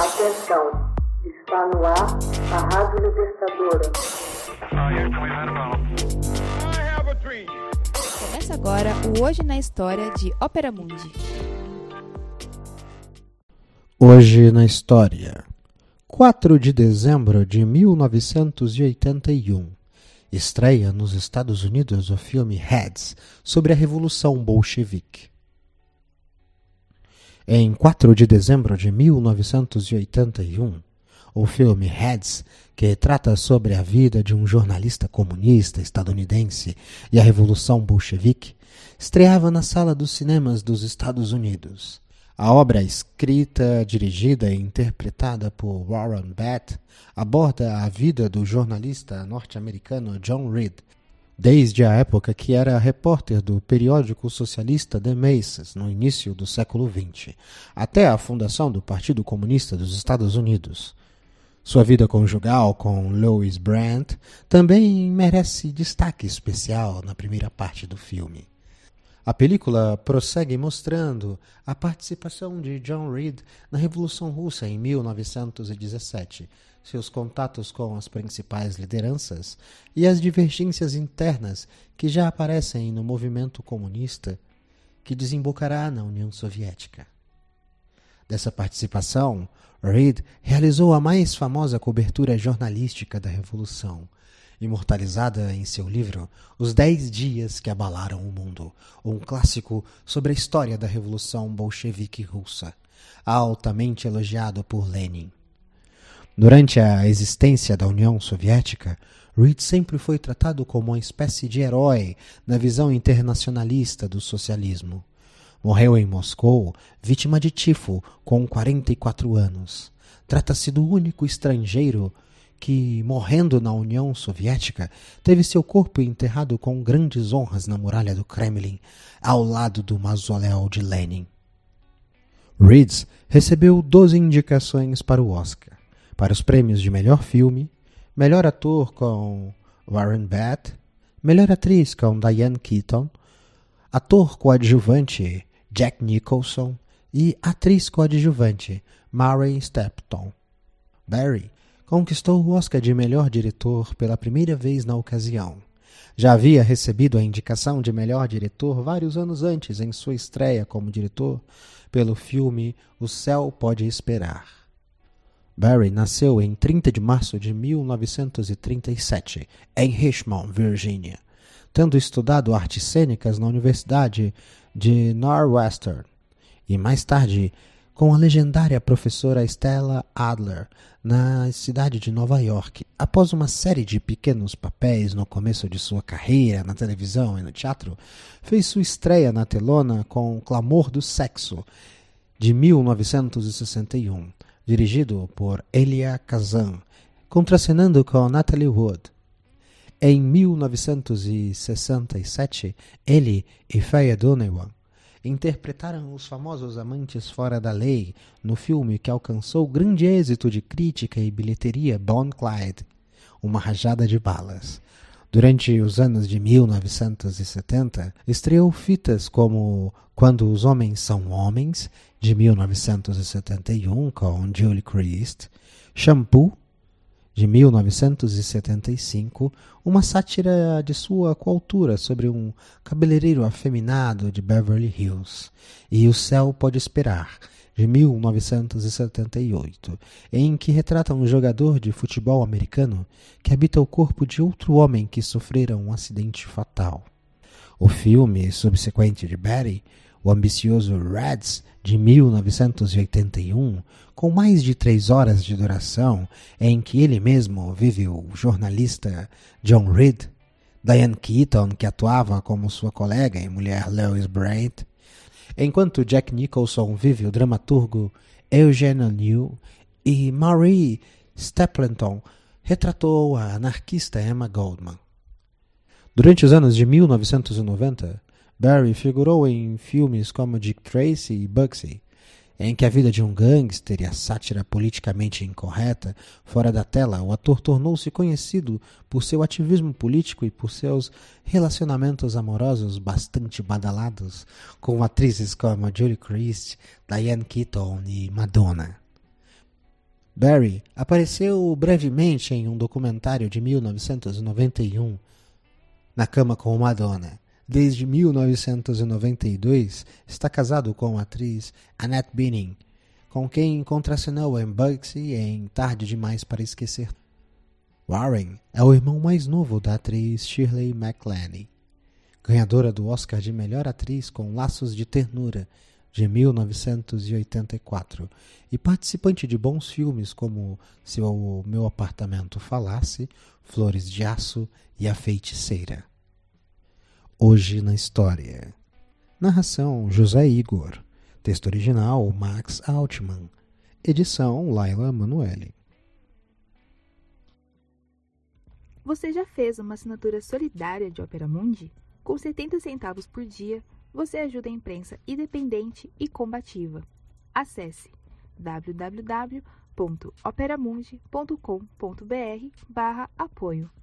Atenção, está no ar a Rádio Libertadora. Começa agora o Hoje na História de Ópera Mundi. Hoje na História, 4 de dezembro de 1981. Estreia nos Estados Unidos o filme Heads sobre a Revolução Bolchevique. Em 4 de dezembro de 1981, o filme Heads, que trata sobre a vida de um jornalista comunista estadunidense e a Revolução Bolchevique, estreava na sala dos cinemas dos Estados Unidos. A obra, escrita, dirigida e interpretada por Warren Bett, aborda a vida do jornalista norte-americano John Reed, desde a época que era repórter do periódico socialista The Masons, no início do século XX, até a fundação do Partido Comunista dos Estados Unidos. Sua vida conjugal com Louis Brandt também merece destaque especial na primeira parte do filme. A película prossegue mostrando a participação de John Reed na Revolução Russa em 1917, seus contatos com as principais lideranças e as divergências internas que já aparecem no movimento comunista que desembocará na União Soviética. Dessa participação, Reed realizou a mais famosa cobertura jornalística da Revolução, imortalizada em seu livro Os Dez Dias que Abalaram o Mundo, um clássico sobre a história da Revolução Bolchevique Russa, altamente elogiado por Lenin. Durante a existência da União Soviética, Reed sempre foi tratado como uma espécie de herói na visão internacionalista do socialismo. Morreu em Moscou, vítima de tifo, com 44 anos. Trata-se do único estrangeiro que, morrendo na União Soviética, teve seu corpo enterrado com grandes honras na muralha do Kremlin, ao lado do mausoléu de Lenin. Reed recebeu 12 indicações para o Oscar para os prêmios de melhor filme, melhor ator com Warren Beatty, melhor atriz com Diane Keaton, ator coadjuvante Jack Nicholson e atriz coadjuvante Mary Stepton. Barry conquistou o Oscar de melhor diretor pela primeira vez na ocasião. Já havia recebido a indicação de melhor diretor vários anos antes, em sua estreia como diretor, pelo filme O Céu Pode Esperar. Barry nasceu em 30 de março de 1937, em Richmond, Virgínia, tendo estudado artes cênicas na Universidade de Northwestern e mais tarde com a legendária professora Stella Adler na cidade de Nova York. Após uma série de pequenos papéis no começo de sua carreira na televisão e no teatro, fez sua estreia na telona com Clamor do Sexo, de 1961 dirigido por Elia Kazan, contracenando com Natalie Wood. Em 1967, ele e Faye Donegan interpretaram os famosos Amantes Fora da Lei no filme que alcançou grande êxito de crítica e bilheteria Bon Clyde, Uma Rajada de Balas. Durante os anos de 1970, estreou fitas como Quando os Homens São Homens, de 1971, com Julie Christ, Shampoo, de 1975, uma sátira de sua coautura sobre um cabeleireiro afeminado de Beverly Hills, e O Céu Pode Esperar, de 1978, em que retrata um jogador de futebol americano que habita o corpo de outro homem que sofrera um acidente fatal. O filme subsequente de Barry, o ambicioso Reds, de 1981, com mais de três horas de duração, em que ele mesmo vive o jornalista John Reed, Diane Keaton, que atuava como sua colega e mulher Lois Brandt, enquanto Jack Nicholson vive o dramaturgo Eugene New e Marie Stapleton retratou a anarquista Emma Goldman. Durante os anos de 1990, Barry figurou em filmes como Dick Tracy e Bugsy, em que a vida de um gangster e a sátira politicamente incorreta fora da tela, o ator tornou-se conhecido por seu ativismo político e por seus relacionamentos amorosos bastante badalados com atrizes como Julie Christ, Diane Keaton e Madonna. Barry apareceu brevemente em um documentário de 1991, Na Cama com Madonna. Desde 1992, está casado com a atriz Annette Bening, com quem contracenou em Bugsy em Tarde Demais para Esquecer. Warren é o irmão mais novo da atriz Shirley MacLaine, ganhadora do Oscar de Melhor Atriz com Laços de Ternura, de 1984, e participante de bons filmes como Se o Meu Apartamento Falasse, Flores de Aço e A Feiticeira. Hoje na História. Narração José Igor. Texto original Max Altman. Edição Laila Manuelle. Você já fez uma assinatura solidária de Opera Mundi? Com 70 centavos por dia, você ajuda a imprensa independente e combativa. Acesse www.operamundi.com.br/apoio.